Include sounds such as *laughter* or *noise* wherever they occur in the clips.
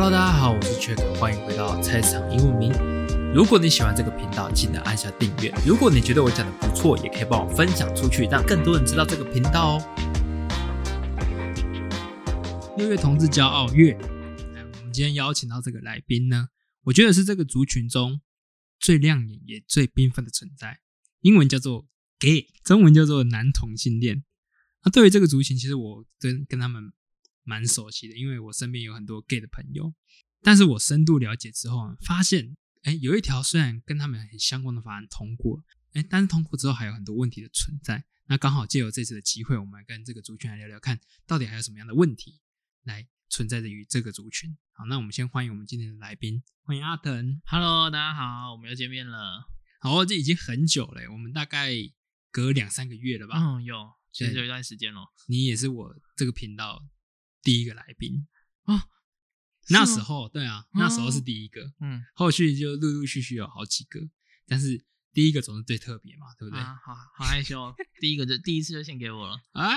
Hello，大家好，我是缺哥欢迎回到菜场英文名。如果你喜欢这个频道，记得按下订阅。如果你觉得我讲的不错，也可以帮我分享出去，让更多人知道这个频道哦。六月同志骄傲月，我们今天邀请到这个来宾呢，我觉得是这个族群中最亮眼也最缤纷的存在。英文叫做 gay，中文叫做男同性恋。那对于这个族群，其实我跟跟他们蛮熟悉的，因为我身边有很多 gay 的朋友。但是我深度了解之后，发现，哎，有一条虽然跟他们很相关的法案通过，哎，但是通过之后还有很多问题的存在。那刚好借由这次的机会，我们来跟这个族群来聊聊看，到底还有什么样的问题来存在着于这个族群。好，那我们先欢迎我们今天的来宾，欢迎阿腾。Hello，大家好，我们又见面了。好，这已经很久了，我们大概隔两三个月了吧？嗯，有，其实有一段时间了。你也是我这个频道第一个来宾啊。那时候，对啊，那时候是第一个，嗯，后续就陆陆续续有好几个，但是第一个总是最特别嘛，对不对？啊，好好害羞哦。*laughs* 第一个就第一次就献给我了。啊，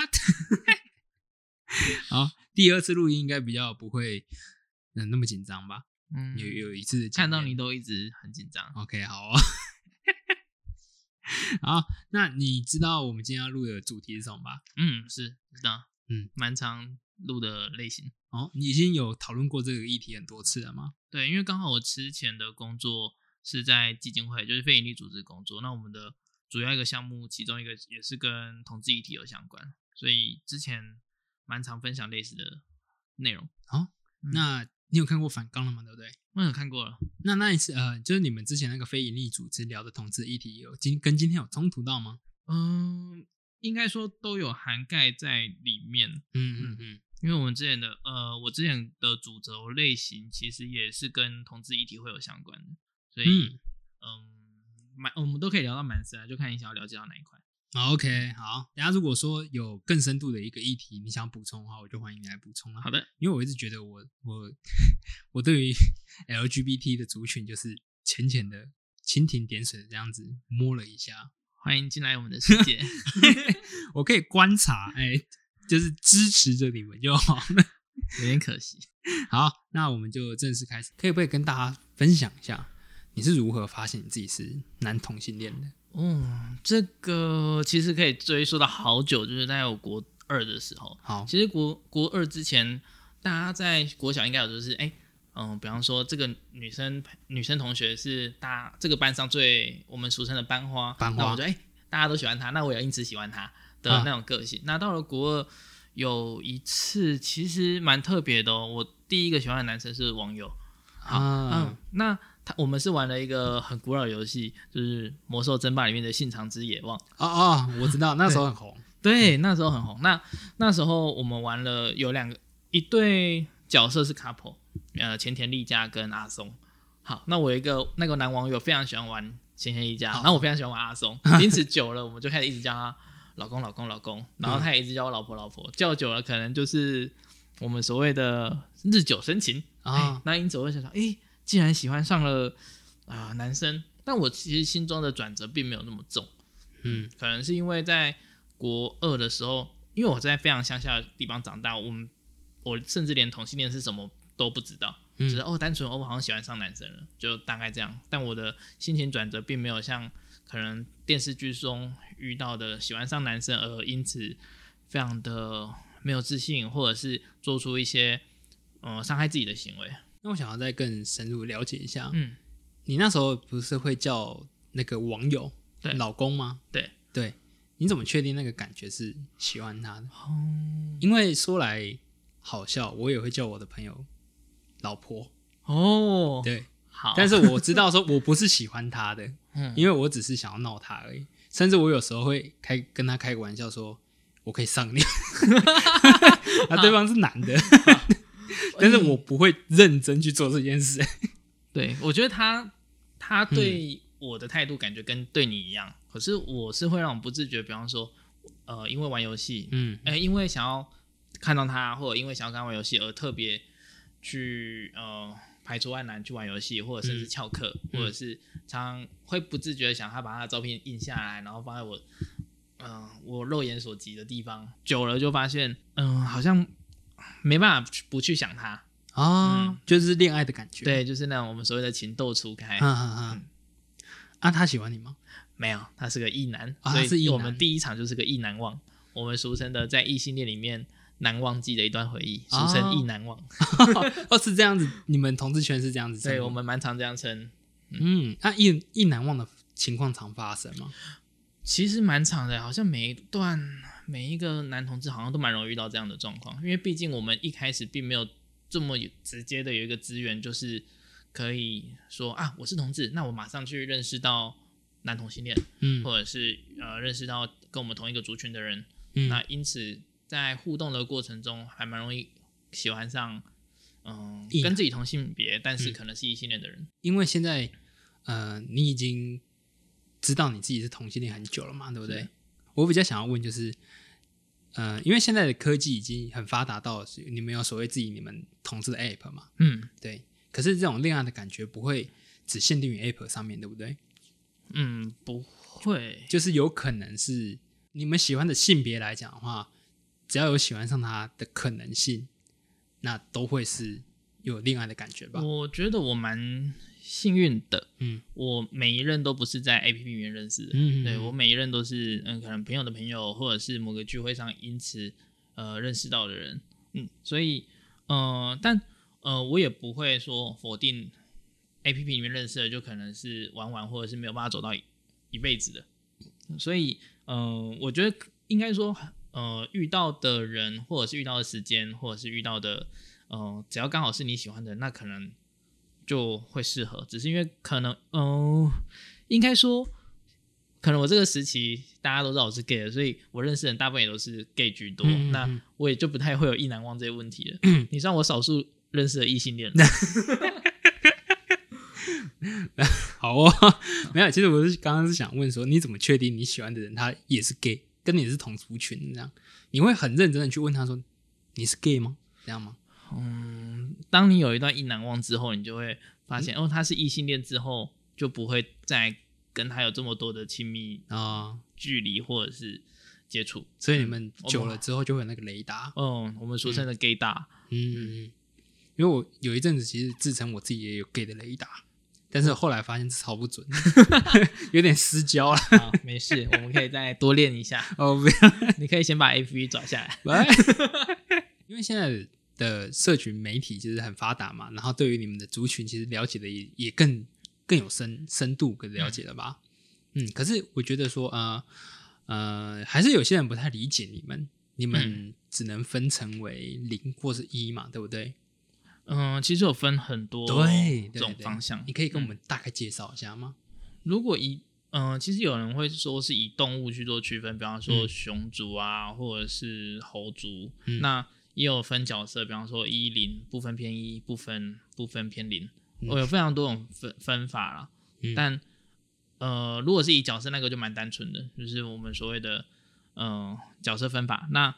好，第二次录音应该比较不会嗯那么紧张吧？嗯，有有一次看到你都一直很紧张。OK，好啊、*laughs* 好，那你知道我们今天要录的主题是什么吧？嗯，是知道。嗯，蛮常录的类型。哦，你已经有讨论过这个议题很多次了吗？对，因为刚好我之前的工作是在基金会，就是非营利组织工作。那我们的主要一个项目，其中一个也是跟同志议题有相关，所以之前蛮常分享类似的内容。嗯那你有看过反纲了吗？对不对？我有看过了。那那一次，呃，就是你们之前那个非营利组织聊的同志议题有今跟今天有冲突到吗？嗯，应该说都有涵盖在里面，嗯嗯嗯，因为我们之前的呃，我之前的主轴类型其实也是跟同志议题会有相关的，所以嗯嗯，蛮、我们都可以聊到蛮深啊，就看你想要了解到哪一块。好，OK，好。等一下如果说有更深度的一个议题，你想补充的话，我就欢迎你来补充了。好的，因为我一直觉得我我 *laughs* 我对于 LGBT 的族群就是浅浅的蜻蜓点水的这样子摸了一下，欢迎进来我们的世界。*laughs* 我可以观察，哎，就是支持着你们就好了。*laughs* 有点可惜。好，那我们就正式开始，可以不可以跟大家分享一下，你是如何发现你自己是男同性恋的？嗯，这个其实可以追溯到好久，就是在我国二的时候。好，其实国国二之前，大家在国小应该有就是哎。嗯，比方说这个女生女生同学是大这个班上最我们俗称的班花，班花那我就哎、大家都喜欢她，那我也因此喜欢她的啊那种个性。那到了国二，有一次其实蛮特别的哦，我第一个喜欢的男生是网友，好，嗯啊，，那他我们是玩了一个很古老的游戏，就是《魔兽争霸》里面的《信长之野望》。啊啊，我知道，那时候很红。*laughs* 对，那时候很红。那那时候我们玩了有两个一对角色是 couple，呃，前田利家跟阿松。好，那我有一个那个男网友非常喜欢玩前田利家，好然后我非常喜欢玩阿松，因此久了我们就开始一直叫他老公老公老公，然后他也一直叫我老婆老婆，叫久了可能就是我们所谓的日久生情。啊。哎那因此我会想说，哎，既然喜欢上了啊、男生，但我其实心中的转折并没有那么重。嗯。可能是因为在国二的时候，因为我在非常乡下的地方长大，我们我甚至连同性恋是什么都不知道，嗯。只是哦单纯哦我好像喜欢上男生了，就大概这样。但我的心情转折并没有像可能电视剧中遇到的喜欢上男生而因此非常的没有自信，或者是做出一些呃伤害自己的行为。那我想要再更深入了解一下，嗯，你那时候不是会叫那个网友对老公吗？对对，你怎么确定那个感觉是喜欢他的？哦因为说来好笑，我也会叫我的朋友老婆，哦，对，好，但是我知道说我不是喜欢他的，嗯。因为我只是想要闹他而已。甚至我有时候会开跟他开个玩笑说，我可以上你，*laughs* 那对方是男的，但是我不会认真去做这件事。对，我觉得他他对我的态度感觉跟对你一样，可是我是会让我不自觉，比方说，呃，因为玩游戏，嗯。哎、因为想要看到他，或者因为想要跟他玩游戏而特别去呃排除万难去玩游戏，或者甚至嗯翘课，或者是常常会不自觉的想他把他的照片印下来，然后放在我嗯、我肉眼所及的地方，久了就发现，嗯、好像没办法不去想他，啊，嗯就是恋爱的感觉。，对，就是那种我们所谓的情窦初开。嗯嗯嗯。啊，他喜欢你吗？没有，他是个异男，所以我们第一场就是个异难忘，我们俗称的在异性恋里面难忘记的一段回忆，俗称哦异难忘。*laughs* 哦，是这样子，你们同志圈是这样子称。对，我们蛮常这样称，嗯，那一一难忘的情况常发生吗？其实蛮长的，好像每一段每一个男同志好像都蛮容易遇到这样的状况，因为毕竟我们一开始并没有这么有直接的有一个资源，就是可以说啊，我是同志，那我马上去认识到男同性恋，嗯或者是呃认识到跟我们同一个族群的人，嗯那因此在互动的过程中，还蛮容易喜欢上嗯、异跟自己同性别，但是嗯可能是异性恋的人。因为现在呃，你已经知道你自己是同性恋很久了嘛，对不对？我比较想要问就是，呃，因为现在的科技已经很发达到你们有所谓自己你们同志的 app 嘛，嗯对。可是这种恋爱的感觉不会只限定于 app 上面，对不对？嗯，不会，就是有可能是你们喜欢的性别来讲的话，只要有喜欢上他的可能性，那都会是有恋爱的感觉吧？我觉得我蛮幸运的，嗯。我每一任都不是在 A P P 里面认识的，嗯对我每一任都是嗯，可能朋友的朋友，或者是某个聚会上因此呃认识到的人，嗯，所以呃，但呃，我也不会说否定 A P P 里面认识的就可能是玩玩，或者是没有办法走到一一辈子的，所以呃，我觉得应该说呃，遇到的人，或者是遇到的时间，或者是遇到的呃，只要刚好是你喜欢的，那可能就会适合，只是因为可能嗯、呃应该说。可能我这个时期大家都知道我是 gay 的，所以我认识的人大部分也都是 gay 居多。嗯嗯嗯那我也就不太会有意难忘这些问题了。*clears throat* 你算我少数认识的异性恋，*laughs* 好哦，*laughs* 没有，其实我是刚刚是想问说，你怎么确定你喜欢的人他也是 gay，跟你是同族群这样？你会很认真的去问他说你是 gay 吗？这样吗？嗯，当你有一段意难忘之后，你就会发嗯现，哦，他是异性恋之后，就不会再跟他有这么多的亲密啊、距离或者是接触。所以你们久了之后就会有那个雷达。嗯，我们俗称的 gay 大，嗯因为我有一阵子其实自称我自己也有 gay 的雷达，但是后来发现这超不准，*laughs* 有点失焦了。*laughs* 好，没事，我们可以再多练一下。*laughs* 哦，不要。你可以先把 P P 转下来。喂，因为现在的社群媒体其实很发达嘛，然后对于你们的族群其实了解的也也更更有深深度跟了解了吧？嗯，可是我觉得说呃呃，还是有些人不太理解你们，你们只能分成为零或是一嘛，对不对？嗯，其实有分很多对，对对种方向。你可以跟我们大概介绍一下吗？如果以嗯、其实有人会说是以动物去做区分，比方说嗯熊族啊，或者是猴族。嗯那也有分角色，比方说一零不分偏一，不分不分偏零，嗯我、有非常多种分分法啦。嗯但呃，如果是以角色那个就蛮单纯的，就是我们所谓的呃角色分法，那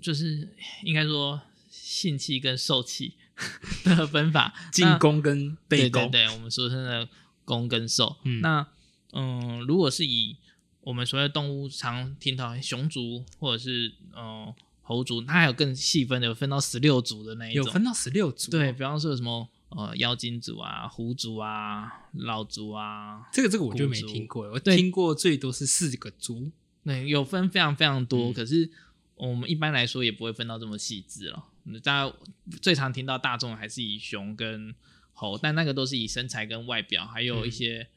就是应该说性器跟受器 *laughs* 的分法。进那攻跟被攻，对对对，我们俗称的攻跟受。嗯那嗯、如果是以我们所谓的动物常听到熊族或者是呃猴族，它还有更细分的，有分到十六族的那一种。有分到十六组、对，，比方说有什么呃妖精族啊、狐族啊、老族啊，这个这个我就没听过，我对听过最多是四个族。对，有分非常非常多。嗯可是我们一般来说也不会分到这么细致了。大家最常听到大众还是以熊跟猴，但那个都是以身材跟外表，还有一些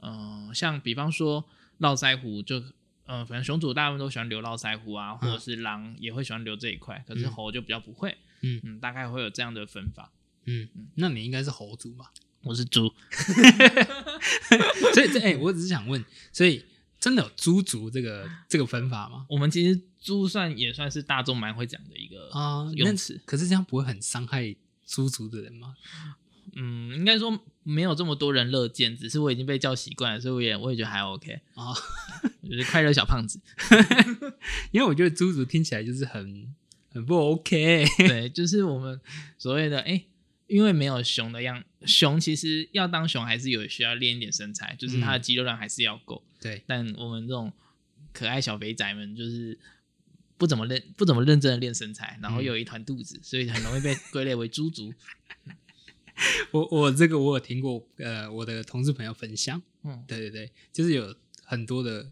嗯、呃像比方说络腮胡就。呃，反正熊主大部分都喜欢留络腮胡啊，或者是狼也会喜欢留这一块，可是嗯猴就比较不会。嗯嗯，大概会有这样的分法。嗯，嗯那你应该是猴族吧？我是猪，*laughs* 所以这哎、我只是想问，所以真的有猪族这个这个分法吗？我们其实猪算也算是大众蛮会讲的一个啊、那用词。可是这样不会很伤害猪族的人吗？嗯，应该说没有这么多人乐见，只是我已经被叫习惯了，所以我也我也觉得还 OK，啊、我 *laughs* 就是快乐小胖子。*laughs* 因为我觉得猪族听起来就是很很不 OK。*laughs* 对，就是我们所谓的哎、因为没有熊的样，熊其实要当熊还是有需要练一点身材，就是它的肌肉量还是要够。对，但我们这种可爱小肥仔们，就是不怎么认不怎么认真的练身材，然后有一团肚子，所以很容易被 *laughs* 归类为猪族。我我这个我有听过，呃，我的同事朋友分享，嗯，对对对，就是有很多的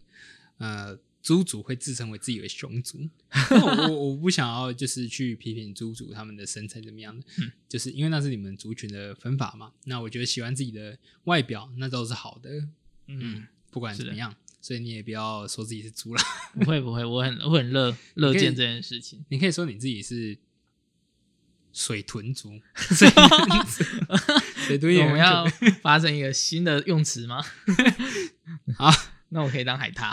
呃猪族会自称为自己为熊族，*laughs* 我我我不想要就是去批评猪族他们的身材怎么样的，嗯。就是因为那是你们族群的分法嘛。那我觉得喜欢自己的外表，那都是好的，嗯，不管怎么样，所以你也不要说自己是猪了，*laughs* 不会不会，我很我很乐 *laughs* 乐见这件事情。你可以说你自己是水豚族，*laughs* 水豚族，水豚我们要可发生一个新的用词吗？好，那我可以当海獭。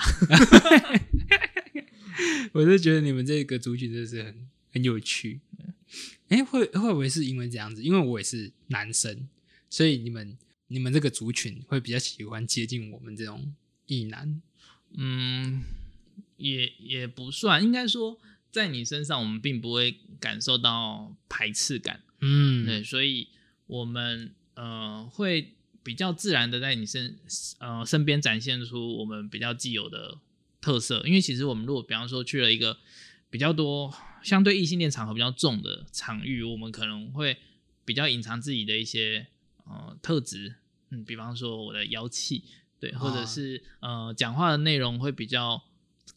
我是觉得你们这个族群真的是很很有趣。哎、会会不会是因为这样子？因为我也是男生，所以你们你们这个族群会比较喜欢接近我们这种异男。嗯，也也不算，应该说在你身上，我们并不会感受到排斥感。嗯对，所以我们呃会比较自然的在你身呃身边展现出我们比较既有的特色。因为其实我们如果比方说去了一个比较多相对异性恋场合比较重的场域，我们可能会比较隐藏自己的一些呃特质，嗯，比方说我的妖气，对，或者啊是呃讲话的内容会比较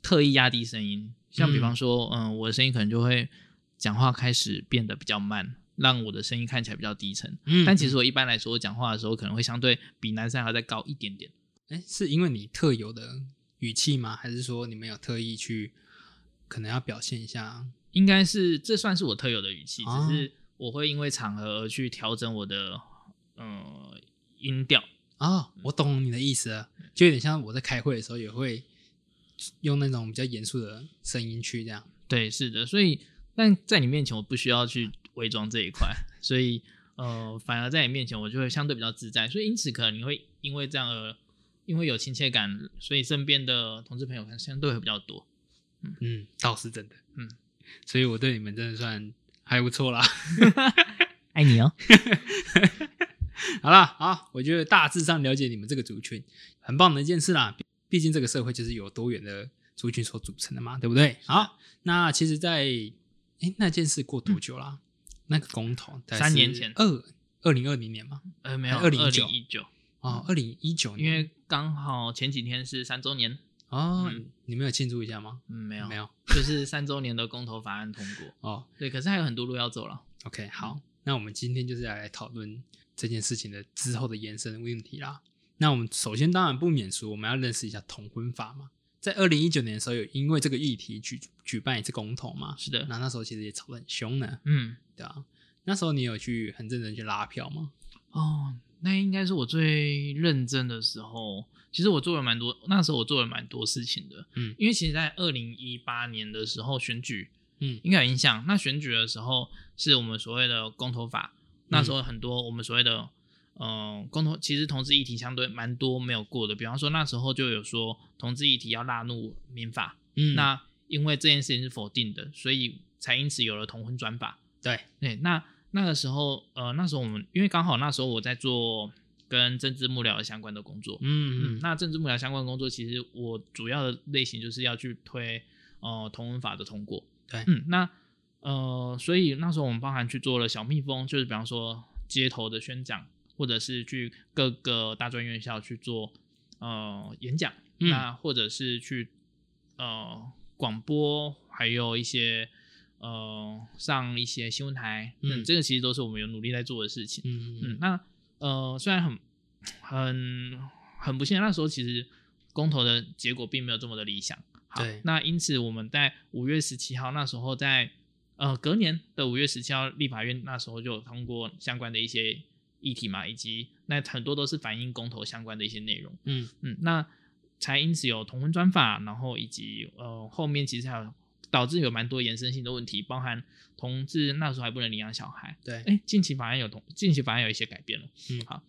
特意压低声音，像比方说，嗯、我的声音可能就会讲话开始变得比较慢，让我的声音看起来比较低沉。嗯但其实我一般来说，我讲话的时候可能会相对比男生还要再高一点点。哎、是因为你特有的语气吗？还是说你没有特意去可能要表现一下？应该是这算是我特有的语气，哦只是我会因为场合而去调整我的呃音调。哦，我懂你的意思了，就有点像我在开会的时候也会用那种比较严肃的声音去这样。对，是的，所以但在你面前我不需要去伪装这一块，*laughs* 所以呃，反而在你面前我就会相对比较自在，所以因此可能你会因为这样而因为有亲切感，所以身边的同志朋友可能相对会比较多。嗯，倒是真的。嗯，*laughs* 所以我对你们真的算还不错啦。*laughs* 爱你哦。*laughs* 好啦，好，我觉得大致上了解你们这个族群，很棒的一件事啦。毕毕竟这个社会就是由多元的族群所组成的嘛，对不对？好，那其实在，哎那件事过多久啦？那个公投三年前二二零二零年嘛？呃，没有，2019二零一九，哦，二零一九年，因为刚好前几天是三周年。哦，嗯你们有庆祝一下吗？嗯，没有，没有。就是三周年的公投法案通过。*laughs* 哦对，可是还有很多路要走了。，OK，好，那我们今天就是要来讨论这件事情的之后的延伸问题啦。那我们首先当然不免俗，我们要认识一下同婚法嘛。在二零一九年的时候，有因为这个议题举举办一次公投嘛，是的，那那时候其实也吵得很凶呢，嗯，对啊。那时候你有去很认真去拉票吗？哦，那应该是我最认真的时候。其实我做了蛮多，那时候我做了蛮多事情的。嗯因为其实，在二零一八年的时候选举嗯应该有印象。那选举的时候是我们所谓的公投法，那时候很多我们所谓的呃共同，其实同志议题相对蛮多没有过的。比方说那时候就有说同志议题要纳入民法，嗯，那因为这件事情是否定的，所以才因此有了同婚专法。对，对，那那个时候，呃，那时候我们因为刚好那时候我在做跟政治幕僚相关的工作，嗯嗯那政治幕僚相关的工作，其实我主要的类型就是要去推呃同文法的通过。对嗯，那呃，所以那时候我们包含去做了小蜜蜂，就是比方说街头的宣讲，或者是去各个大专院校去做呃演讲，嗯。那或者是去呃广播，还有一些呃上一些新闻台，嗯嗯，这个其实都是我们有努力在做的事情。嗯。嗯，那呃，虽然很很很不幸，那时候其实公投的结果并没有这么的理想。好对。那因此我们在五月十七号那时候在呃隔年的五月十七号，立法院那时候就通过相关的一些议题嘛，以及那很多都是反映公投相关的一些内容。嗯嗯，那才因此有同婚专法，然后以及呃后面其实还有导致有蛮多延伸性的问题，包含同志那时候还不能领养小孩，对，哎，近期法案有同，近期法案有一些改变了。嗯好，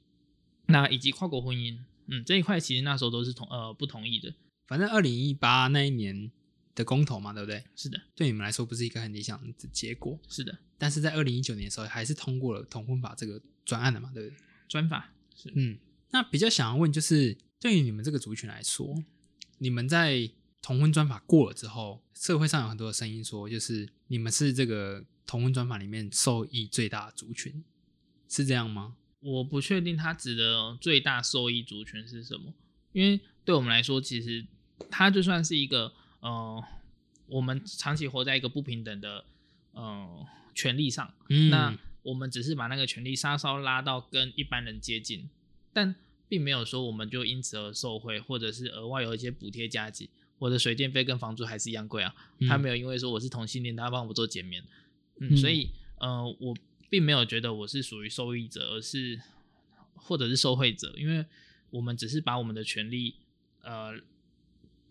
那以及跨国婚姻，嗯，这一块其实那时候都是同呃不同意的。反正二零一八那一年的公投嘛，对不对？是的，对你们来说不是一个很理想的结果，是的，但是在二零一九年的时候，还是通过了同婚法这个专案的嘛，对不对？专法是嗯，那比较想要问，就是对于你们这个族群来说，你们在同婚专法过了之后，社会上有很多的声音说，就是你们是这个同婚专法里面受益最大的族群，是这样吗？我不确定它指的最大受益族群是什么，因为对我们来说，其实它就算是一个呃，我们长期活在一个不平等的呃权利上，嗯那我们只是把那个权利稍稍拉到跟一般人接近，但并没有说我们就因此而受惠，或者是额外有一些补贴加急。我的水电费跟房租还是一样贵啊，嗯他没有因为说我是同性恋，他帮我做减免，嗯，嗯所以呃，我并没有觉得我是属于受益者，而是或者是受惠者，因为我们只是把我们的权利呃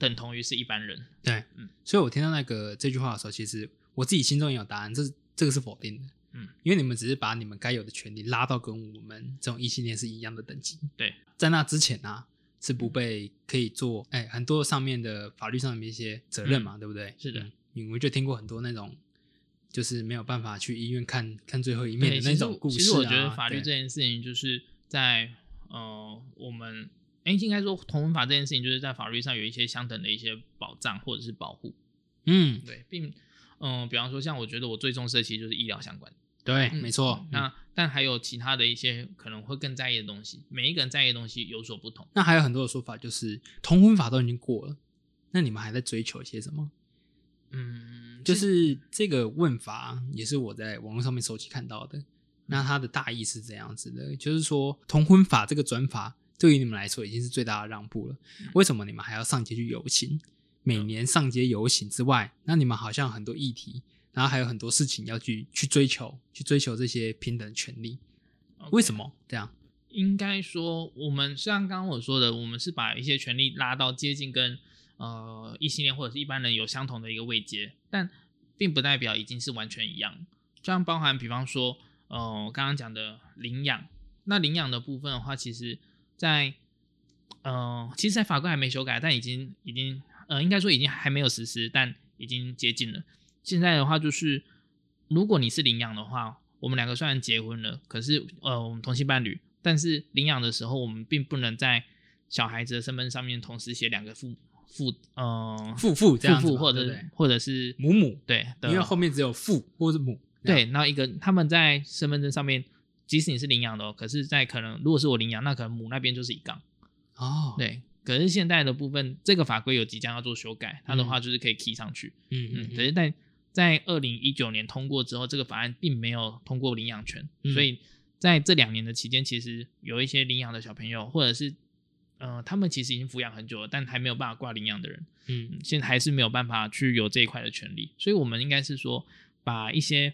等同于是一般人，对，嗯。所以我听到那个这句话的时候，其实我自己心中也有答案，这是这个是否定的，嗯，因为你们只是把你们该有的权利拉到跟我们这种异性恋是一样的等级，对，在那之前呢、是不被可以做，哎，很多上面的法律上面一些责任嘛，对不对？嗯是的嗯，你们就听过很多那种。就是没有办法去医院看看最后一面，的那种故事、啊、其实我觉得法律对。这件事情就是在呃我们哎、应该说同文法这件事情就是在法律上有一些相等的一些保障或者是保护，嗯，对，并嗯、比方说像我觉得我最重视的其实就是医疗相关。对，嗯没错。嗯那但还有其他的一些可能会更在意的东西，每一个人在意的东西有所不同。那还有很多的说法，就是同婚法都已经过了，那你们还在追求一些什么？嗯，就是这个问法也是我在网络上面收集看到的。那它的大意是这样子的，就是说同婚法这个转法对于你们来说已经是最大的让步了。为什么你们还要上街去游行？每年上街游行之外，那你们好像很多议题，然后还有很多事情要去去追求，去追求这些平等权利。为什么？么这样？应该说，我们像刚刚我说的，我们是把一些权利拉到接近跟呃异性恋或者是一般人有相同的一个位阶，但并不代表已经是完全一样。像包含比方说，呃，刚刚讲的领养，那领养的部分的话，其实在呃，其实，在法规还没修改，但已经已经呃，应该说已经还没有实施，但已经接近了。现在的话就是，如果你是领养的话，我们两个虽然结婚了，可是呃，我们同性伴侣，但是领养的时候，我们并不能在小孩子的身份上面同时写两个父父呃父父这样子父或者或者是母母，对，因为后面只有父或者母。对，然后一个他们在身份证上面，即使你是领养的哦，可是，在可能如果是我领养，那可能母那边就是一杠。哦，，对，可是现在的部分，这个法规有即将要做修改，它的话就是可以 key 上去。嗯嗯，可是在在二零一九年通过之后，这个法案并没有通过领养权，嗯。所以在这两年的期间，其实有一些领养的小朋友，或者是呃，他们其实已经抚养很久了，但还没有办法挂领养的人，嗯。嗯，现在还是没有办法去有这一块的权利，所以我们应该是说，把一些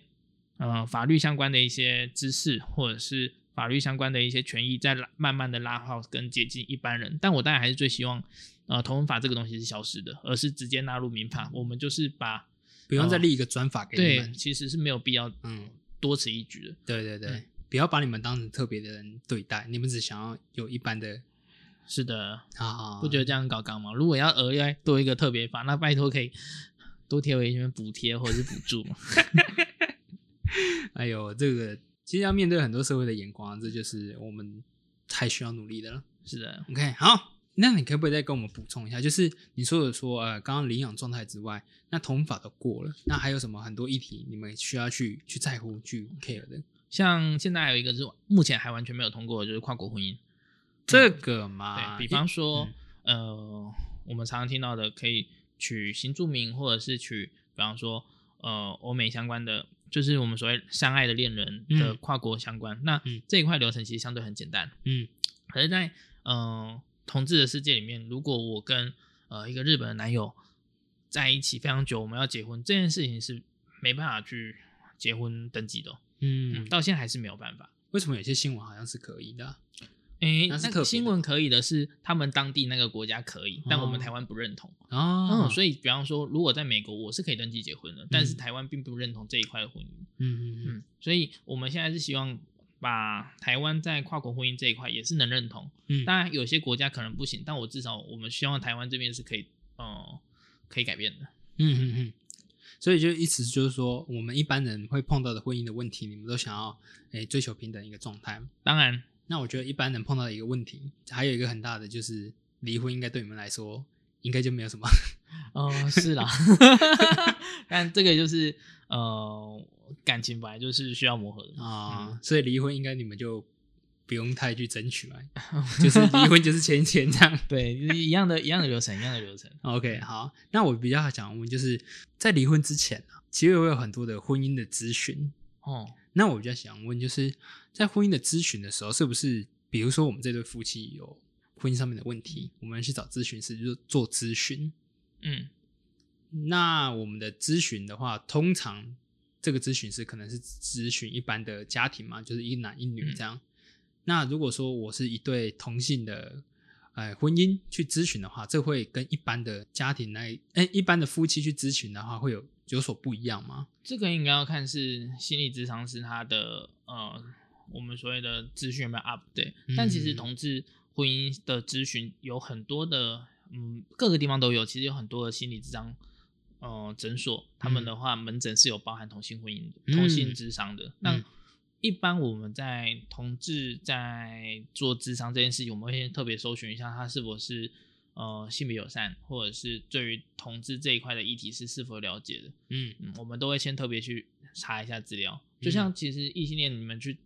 呃法律相关的一些知识，或者是法律相关的一些权益，在慢慢的拉好跟接近一般人。但我当然还是最希望，呃，同文法这个东西是消失的，而是直接纳入民法。我们就是把不用再立一个专法给你对，们。其实是没有必要嗯，多此一举的。对对对，嗯不要把你们当成特别的人对待，你们只想要有一般的是的，啊，不觉得这样很搞纲吗？如果要额外多一个特别法，那拜托可以多贴回一些补贴或者是补助嘛。*laughs* *laughs* 哎呦，这个其实要面对很多社会的眼光，这就是我们太需要努力的了。是的，OK，好，那你可不可以再跟我们补充一下？就是你说的说，呃，刚刚领养状态之外，那同法都过了，那还有什么很多议题你们需要去去在乎、去 care 的？像现在还有一个是目前还完全没有通过的，就是跨国婚姻。这个嘛，对比方说嗯，呃，我们常常听到的可以取新住民，或者是取，比方说，呃，欧美相关的，就是我们所谓相爱的恋人的嗯跨国相关。那嗯这一块流程其实相对很简单，嗯可是在，呃同志的世界里面，如果我跟呃一个日本的男友在一起非常久，我们要结婚这件事情是没办法去结婚登记的哦、嗯嗯，到现在还是没有办法。为什么有些新闻好像是可以的啊、诶，那个新闻可以的是他们当地那个国家可以，但我们哦台湾不认同。哦，嗯，所以比方说，如果在美国我是可以登记结婚的，但是嗯台湾并不认同这一块的婚姻。嗯嗯嗯嗯，所以我们现在是希望把台湾在跨国婚姻这一块也是能认同。嗯，当然，有些国家可能不行，但我至少我们希望台湾这边是可以，呃，可以改变的。嗯嗯嗯，所以就意思就是说，我们一般人会碰到的婚姻的问题，你们都想要诶追求平等一个状态。当然，那我觉得一般人碰到的一个问题，还有一个很大的就是离婚，应该对你们来说应该就没有什么 *laughs* 哦，是啦，*laughs* 但这个就是呃，感情本来就是需要磨合的啊，所以离婚应该你们就不用太去争取嘛，*laughs* 就是离婚就是签签这样，对，一样的一样的流程，一样的流程。OK，好，那我比较想问，就是在离婚之前啊，其实会有很多的婚姻的咨询哦。那我比较想问，就是在婚姻的咨询的时候，是不是比如说我们这对夫妻有婚姻上面的问题，我们去找咨询师就做咨询？嗯，那我们的咨询的话，通常这个咨询师可能是咨询一般的家庭嘛，就是一男一女这样。那如果说我是一对同性的，哎，婚姻去咨询的话，这会跟一般的家庭来，哎，一般的夫妻去咨询的话，会有有所不一样吗？这个应该要看是心理咨商师他的呃，我们所谓的咨询有没有 up 对，但其实同志婚姻的咨询有很多的。嗯，各个地方都有，其实有很多的心理智商，呃，诊所，他们的话门诊是有包含同性婚姻、同性智商的。那一般我们在同志在做智商这件事情，我们会特别搜寻一下他是否是呃性别友善，或者是对于同志这一块的议题是是否了解的。嗯嗯，我们都会先特别去查一下资料。就像其实异性恋，你们去。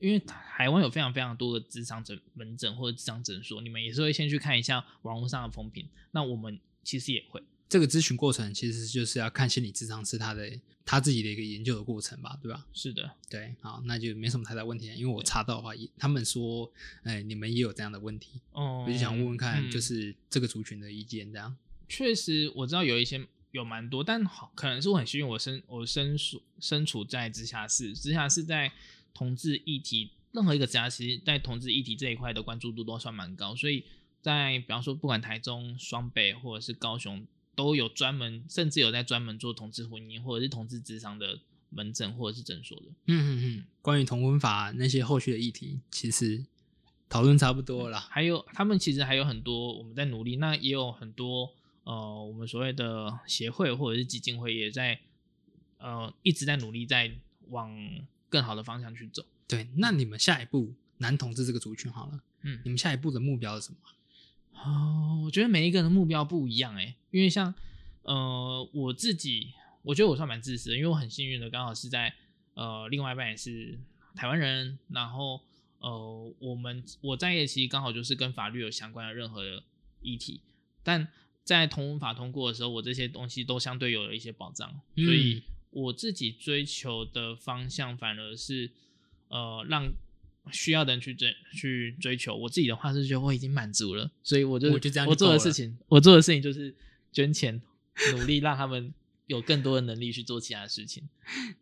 因为台湾有非常非常多的智商诊门诊或者智商诊所，你们也是会先去看一下网络上的风评。那我们其实也会这个咨询过程，其实就是要看心理智商是他的他自己的一个研究的过程吧，对吧？是的，对，好，那就没什么太大问题。因为我查到的话，他们说，哎，你们也有这样的问题，哦，我就想问问看，就是这个族群的意见，这样。确实，我知道有一些有蛮多，但好，可能是我很幸运，我身我身处身处在直辖市，直辖市在。同志议题，任何一个家其实，在同志议题这一块的关注度都算蛮高，所以在比方说，不管台中、双北或者是高雄，都有专门，甚至有在专门做同志婚姻或者是同志智商的门诊或者是诊所的。嗯嗯嗯。关于同婚法那些后续的议题，其实讨论差不多了。还有，他们其实还有很多我们在努力，那也有很多呃，我们所谓的协会或者是基金会也在呃一直在努力在往。更好的方向去走。对，那你们下一步男同志这个族群好了，嗯，你们下一步的目标是什么？哦，我觉得每一个人的目标不一样哎，因为像呃我自己，我觉得我算蛮自私的，因为我很幸运的刚好是在呃另外一半也是台湾人，然后呃我们我在一起刚好就是跟法律有相关的任何的议题，但在同文法通过的时候，我这些东西都相对有了一些保障，所以。我自己追求的方向反而是，呃，让需要的人去追去追求。我自己的话是觉得我已经满足了，所以我就我就这样我做的事情，我做的事情就是捐钱，努力让他们有更多的能力去做其他事情。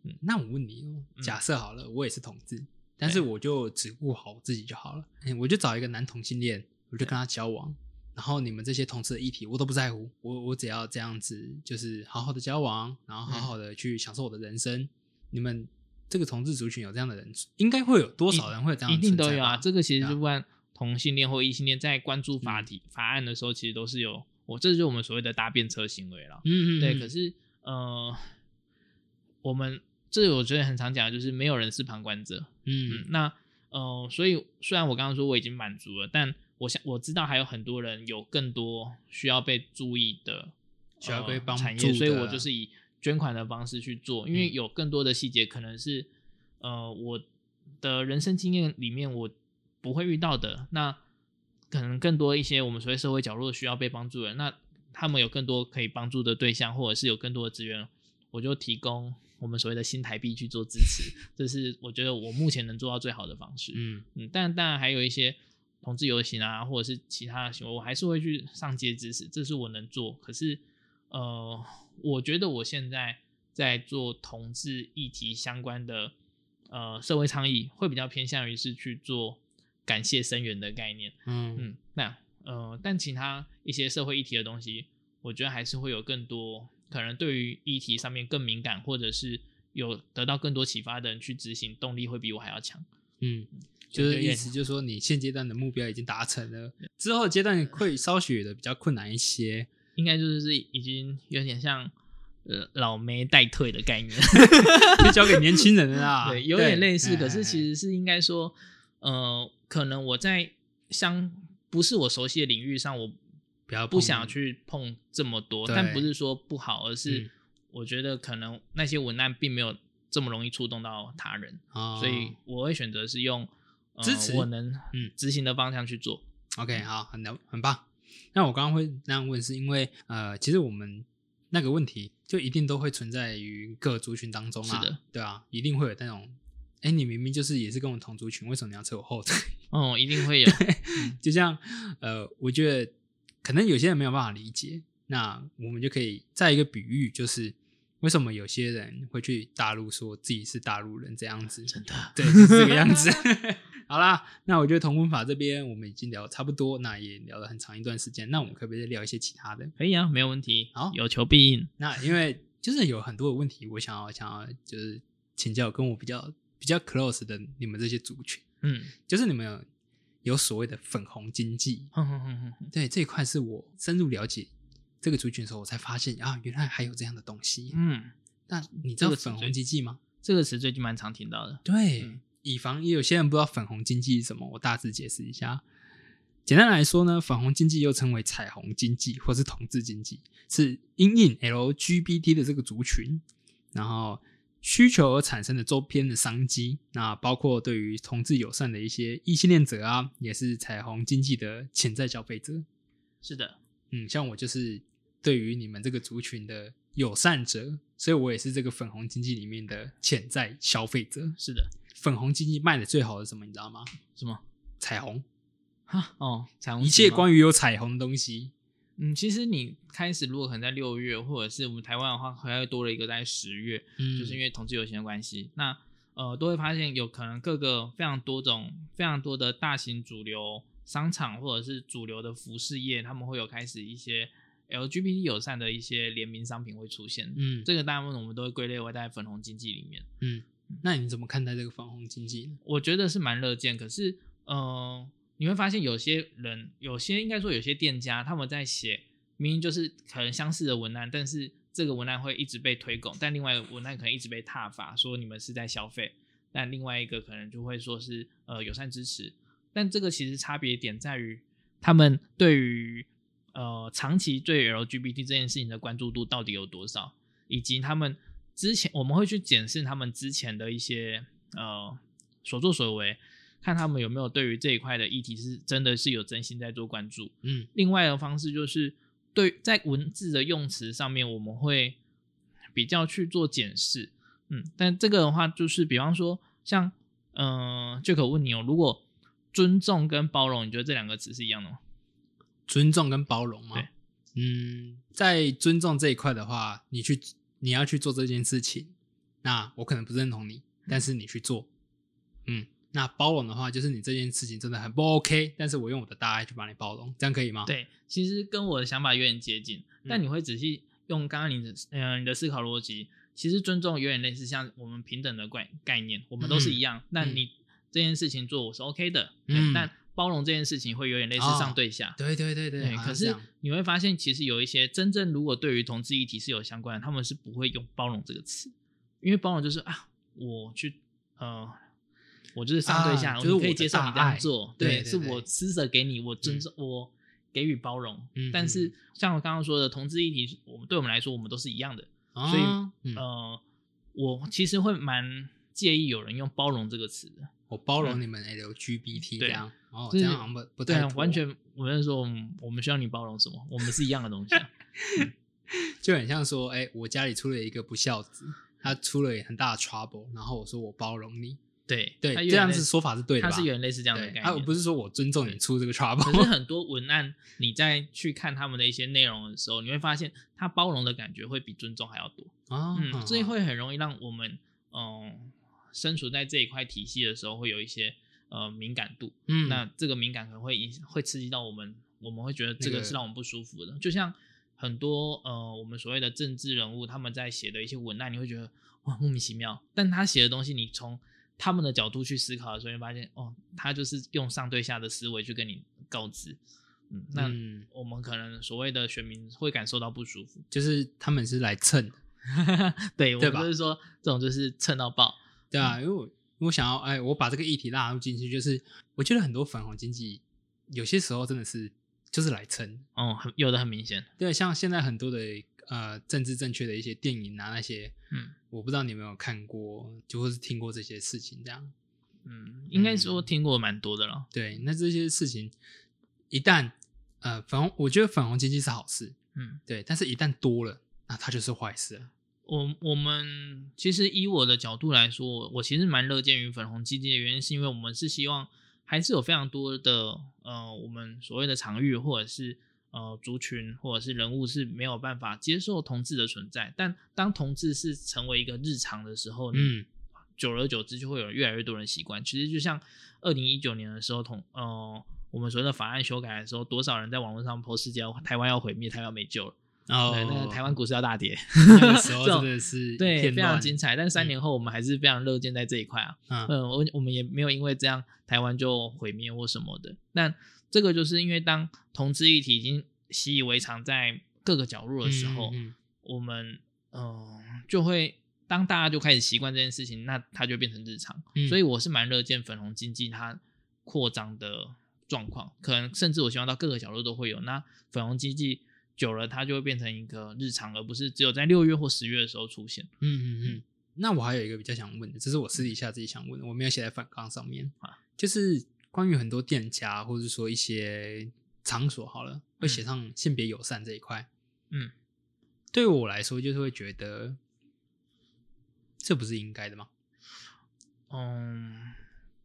嗯，*laughs* 那我问你哦，假设好了，我也是同志，但是我就只顾好我自己就好了，我就找一个男同性恋，我就跟他交往。然后你们这些同事的议题我都不在乎，我我只要这样子，就是好好的交往，然后好好的去享受我的人生。你们这个同志族群有这样的人，应该会有多少人会有这样？一定都有啊！这个其实不管同性恋或异性恋，在关注法体法案的时候，其实都是有。我这就是我们所谓的搭便车行为了。嗯嗯。对，可是呃，我们这我觉得很常讲，就是没有人是旁观者。嗯。那呃，所以虽然我刚刚说我已经满足了，但我想我知道还有很多人有更多需要被注意的需要被帮产业，所以我就是以捐款的方式去做，因为有更多的细节可能是呃我的人生经验里面我不会遇到的，那可能更多一些我们所谓社会角落需要被帮助的，那他们有更多可以帮助的对象，或者是有更多的资源，我就提供我们所谓的新台币去做支持，这是我觉得我目前能做到最好的方式。嗯嗯，但当然还有一些。同志游行啊，或者是其他的行为，我还是会去上街支持，这是我能做。可是，呃，我觉得我现在在做同志议题相关的呃社会倡议，会比较偏向于是去做感谢声援的概念。嗯嗯，那呃，但其他一些社会议题的东西，我觉得还是会有更多可能对于议题上面更敏感，或者是有得到更多启发的人去执行，动力会比我还要强。嗯。就是意思，就是说你现阶段的目标已经达成了，之后阶段会稍许的比较困难一些，应该就是已经有点像呃老梅待退的概念 *laughs* *laughs* 就交给年轻人了啦。对，有点类似，可是其实是应该说，呃，可能我在相不是我熟悉的领域上，我不要不想去碰这么多，但不是说不好，而是嗯我觉得可能那些文案并没有这么容易触动到他人，哦所以我会选择是用、呃、支持我能嗯执行的方向去做。OK，好，很了很棒。那我刚刚会那样问，是因为呃，其实我们那个问题就一定都会存在于各族群当中啊，是的，对啊，一定会有那种，哎，你明明就是也是跟我同族群，为什么你要扯我后腿？哦，一定会有，*laughs* 就像呃，我觉得可能有些人没有办法理解，那我们就可以再一个比喻，就是为什么有些人会去大陆说自己是大陆人这样子，真的。对，就是这个样子。*laughs* *laughs* 好啦，那我觉得同婚法这边我们已经聊差不多，那也聊了很长一段时间。那我们可不可以再聊一些其他的？可以啊，没有问题。好有求必应。那因为就是有很多的问题，我想要想要就是请教跟我比较比较 close 的你们这些族群，嗯，就是你们有有所谓的粉红经济，哼哼哼哼哼对这一块是我深入了解这个族群的时候，我才发现啊，原来还有这样的东西。嗯，那你知道粉红经济吗？这个词最近蛮常听到的。对，嗯以防也有些人不知道粉红经济是什么，我大致解释一下。简单来说呢，粉红经济又称为彩虹经济或是同志经济，是因应 LGBT 的这个族群，然后需求而产生的周边的商机。那包括对于同志友善的一些异性恋者啊，也是彩虹经济的潜在消费者。是的，嗯，像我就是对于你们这个族群的友善者，所以我也是这个粉红经济里面的潜在消费者。是的。粉红经济卖的最好的什么？你知道吗？什么？彩虹，哈哦，彩虹一切关于有彩虹的东西。嗯，其实你开始如果可能在六月，或者是我们台湾的话，还会多了一个在十月，嗯就是因为同志游行的关系，那呃都会发现有可能各个非常多种、非常多的大型主流商场或者是主流的服饰业，他们会有开始一些 LGBT 友善的一些联名商品会出现。嗯这个大部分我们都会归类为在粉红经济里面，嗯，那你怎么看待这个粉红经济呢？我觉得是蛮乐见。可是，呃，你会发现有些人，有些应该说有些店家，他们在写明明就是可能相似的文案，但是这个文案会一直被推广，但另外一个文案可能一直被挞伐，说你们是在消费，但另外一个可能就会说是呃友善支持。但这个其实差别点在于，他们对于呃长期对 LGBT 这件事情的关注度到底有多少，以及他们之前我们会去检视他们之前的一些呃所作所为，看他们有没有对于这一块的议题是真的是有真心在做关注。嗯另外的方式就是对在文字的用词上面，我们会比较去做检视。嗯，但这个的话，就是比方说像嗯、呃，就可问你哦，如果尊重跟包容，你觉得这两个词是一样的吗？尊重跟包容吗？对，嗯，在尊重这一块的话，你去你要去做这件事情，那我可能不认同你，但是你去做，嗯，那包容的话，就是你这件事情真的很不 OK，但是我用我的大爱去把你包容，这样可以吗？，对，其实跟我的想法有点接近，但嗯你会仔细用刚刚你的呃你的思考逻辑，其实尊重有点类似像我们平等的概概念，我们都是一样。那嗯你这件事情做我是 OK 的，嗯对但包容这件事情会有点类似哦上对下。对对对对，可是你会发现，其实有一些真正如果对于同志议题是有相关的，他们是不会用包容这个词，因为包容就是啊，我去呃，我就是上对下，啊就是我可以接受你这样做，对对是我施舍给你，我尊重、我给予包容。嗯但是像我刚刚说的，同志议题，我们对我们来说，我们都是一样的，哦所以嗯呃，我其实会蛮介意有人用包容这个词的。我包容你们 LGBT 这对样，哦，就是这样好像不不对啊，太完全我在说，嗯我们需要你包容什么？我们是一样的东西啊。*laughs* 就很像说，哎、我家里出了一个不孝子，他出了很大的 trouble，然后我说我包容你，对对，它有点这样子说法是对的他？是有点类似这样的对，概念。他不是说我尊重你出这个可 trouble，是很 *laughs* 多文案，你在去看他们的一些内容的时候，你会发现他包容的感觉会比尊重还要多。啊，嗯，这会很容易让我们嗯身处在这一块体系的时候，会有一些呃敏感度。嗯，那这个敏感可能会影响，会刺激到我们，我们会觉得这个个是让我们不舒服的。就像很多呃我们所谓的政治人物，他们在写的一些文案，你会觉得哇莫名其妙，但他写的东西，你从他们的角度去思考的时候，你会发现哦，他就是用上对下的思维去跟你告知。嗯，那嗯我们可能所谓的选民会感受到不舒服。就是他们是来蹭的，*laughs* 对，我对吧们就是说这种就是蹭到爆。对啊，因为我我想要，哎，我把这个议题纳入进去，就是我觉得很多粉红经济有些时候真的是就就是来撑。哦，很有的很明显，对，像现在很多的呃政治正确的一些电影啊，那些，嗯我不知道你有没有看过，就或是听过这些事情这样。嗯，应该说听过蛮多的了。对，那这些事情一旦呃粉红，我觉得粉红经济是好事，嗯，对，但是一旦多了，那它就是坏事了。我我们其实以我的角度来说，我我其实蛮乐见于粉红基金的原因，是因为我们是希望还是有非常多的呃，我们所谓的场域或者是呃族群或者是人物是没有办法接受同志的存在，但当同志是成为一个日常的时候，嗯，久而久之就会有越来越多人习惯。其实就像二零一九年的时候，同呃我们所谓的法案修改的时候，多少人在网络上 po 世界要台湾要毁灭，台湾没救了，然后对，那个台湾股市要大跌。那个时候 *laughs* 真的是一对，非常精彩。但三年后，我们还是非常乐见在这一块啊。嗯嗯，我我们也没有因为这样台湾就毁灭或什么的。那这个就是因为当同志议题已经习以为常在各个角落的时候，嗯嗯我们嗯、呃就会当大家就开始习惯这件事情，那它就变成日常。嗯所以我是蛮乐见粉红经济它扩张的状况，可能甚至我希望到各个角落都会有。那粉红经济久了，它就会变成一个日常，而不是只有在六月或十月的时候出现。嗯嗯嗯。那我还有一个比较想问的，这是我私底下自己想问的，我没有写在反纲上面啊，就是关于很多店家或者说一些场所好了，会写上性别友善这一块。嗯，对我来说，就是会觉得这不是应该的吗？嗯，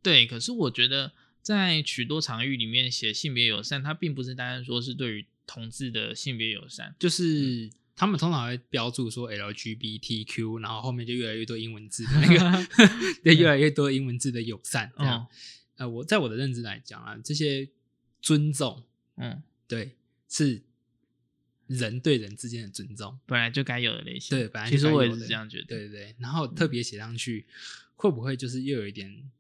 对。可是我觉得，在许多场域里面写性别友善，它并不是单单说是对于同志的性别友善。就是他们通常会标注说 LGBTQ，然后后面就越来越多英文字的那个，*laughs* 对，越来越多英文字的友善这样。嗯呃，我在我的认知来讲啊，这些尊重，嗯，对，是人对人之间的尊重。本来就该有的类型。对，本来其实我也是这样觉得。对对对，然后特别写上去，会不会就是又有一点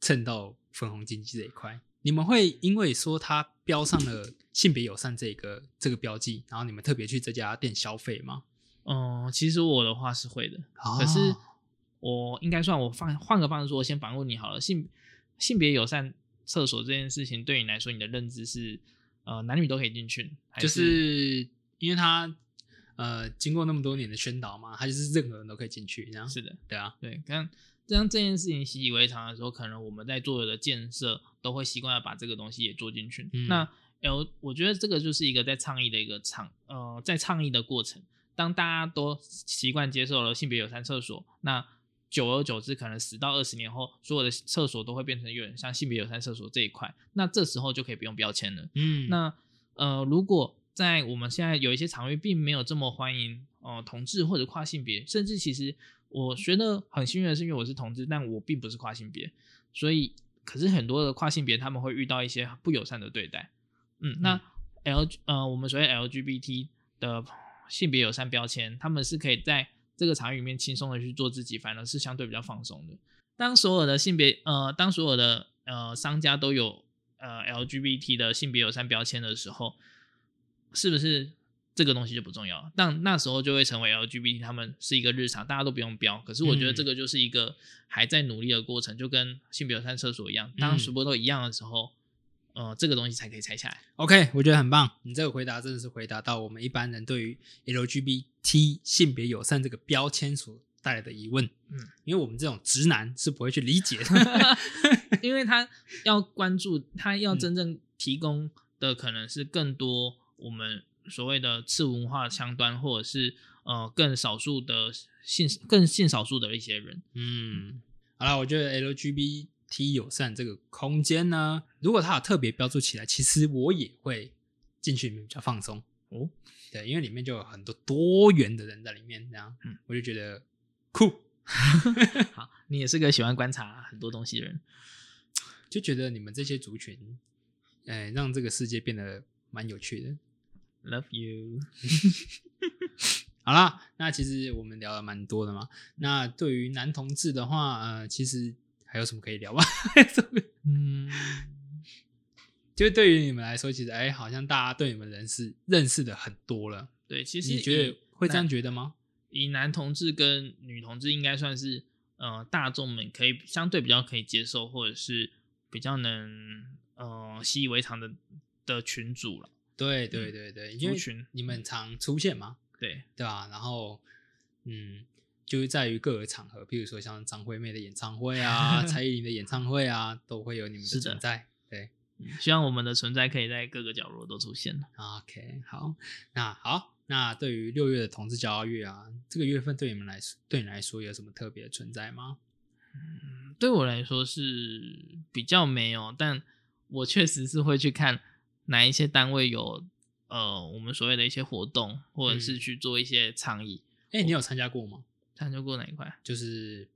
蹭到粉红经济这一块？你们会因为说它标上了性别友善这个这个标记，然后你们特别去这家店消费吗？嗯，其实我的话是会的，可是哦我应该算我放换个方式说，我先反问你好了，性性别友善厕所这件事情对你来说，你的认知是呃男女都可以进去，还就是？因为他呃经过那么多年的宣导嘛，他就是任何人都可以进去，这样是的，对啊，对，当当这件事情习以为常的时候，可能我们在做的建设都会习惯的把这个东西也做进去。嗯那 L，我觉得这个就是一个在倡议的一个倡呃，在倡议的过程。当大家都习惯接受了性别友善厕所，那久而久之，可能十到二十年后，所有的厕所都会变成有点像性别友善厕所这一块。那这时候就可以不用标签了。嗯，那呃，如果在我们现在有一些场域并没有这么欢迎呃同志或者跨性别，甚至其实我觉得很幸运的是，因为我是同志，但我并不是跨性别，所以可是很多的跨性别他们会遇到一些不友善的对待。嗯，那 L 呃我们所谓 LGBT 的性别友善标签，他们是可以在这个场域里面轻松的去做自己，反而是相对比较放松的。当所有的性别呃，当所有的呃商家都有呃 LGBT 的性别友善标签的时候，是不是这个东西就不重要了？但那时候就会成为 LGBT 他们是一个日常，大家都不用标。可是我觉得嗯这个就是一个还在努力的过程，就跟性别友善厕所一样，当嗯全部都一样的时候，呃，这个东西才可以拆下来。OK，我觉得很棒。你这个回答真的是回答到我们一般人对于 LGBT 性别友善这个标签所带来的疑问。嗯，因为我们这种直男是不会去理解的。*laughs* *laughs* 因为他要关注，他要嗯真正提供的可能是更多我们所谓的次文化相端，或者是呃更少数的性更性少数的一些人。嗯，好了，我觉得 LGBT 友善这个空间呢，如果它有特别标注起来，其实我也会进去里面比较放松哦。对，因为里面就有很多多元的人在里面，这样，嗯我就觉得酷 *laughs* *laughs* 好，你也是个喜欢观察很多东西的人。就觉得你们这些族群，呃，让这个世界变得蛮有趣的。Love you。*laughs* 好啦，那其实我们聊了蛮多的嘛。那对于男同志的话，呃，其实还有什么可以聊吗？*laughs* 嗯，就对于你们来说，其实哎，好像大家对你们人是认识的很多了。对，其实你觉得会这样觉得吗？以男同志跟女同志应该算是呃大众们可以相对比较可以接受，或者是比较能呃习以为常的的群组了。对对对对，因为群你们常出现嘛，对，对吧？然后，嗯，就是在于各个场合，比如说像张惠妹的演唱会啊，*laughs* 蔡依林的演唱会啊，都会有你们的的存在。对希望我们的存在可以在各个角落都出现。，OK，好，那好，那对于六月的同志骄傲月啊，这个月份对你们来说，对你来说有什么特别的存在吗？对我来说是比较没有，但我确实是会去看哪一些单位有呃我们所谓的一些活动，或者是嗯去做一些倡议。哎、你有参加过吗？参加过哪一块？就是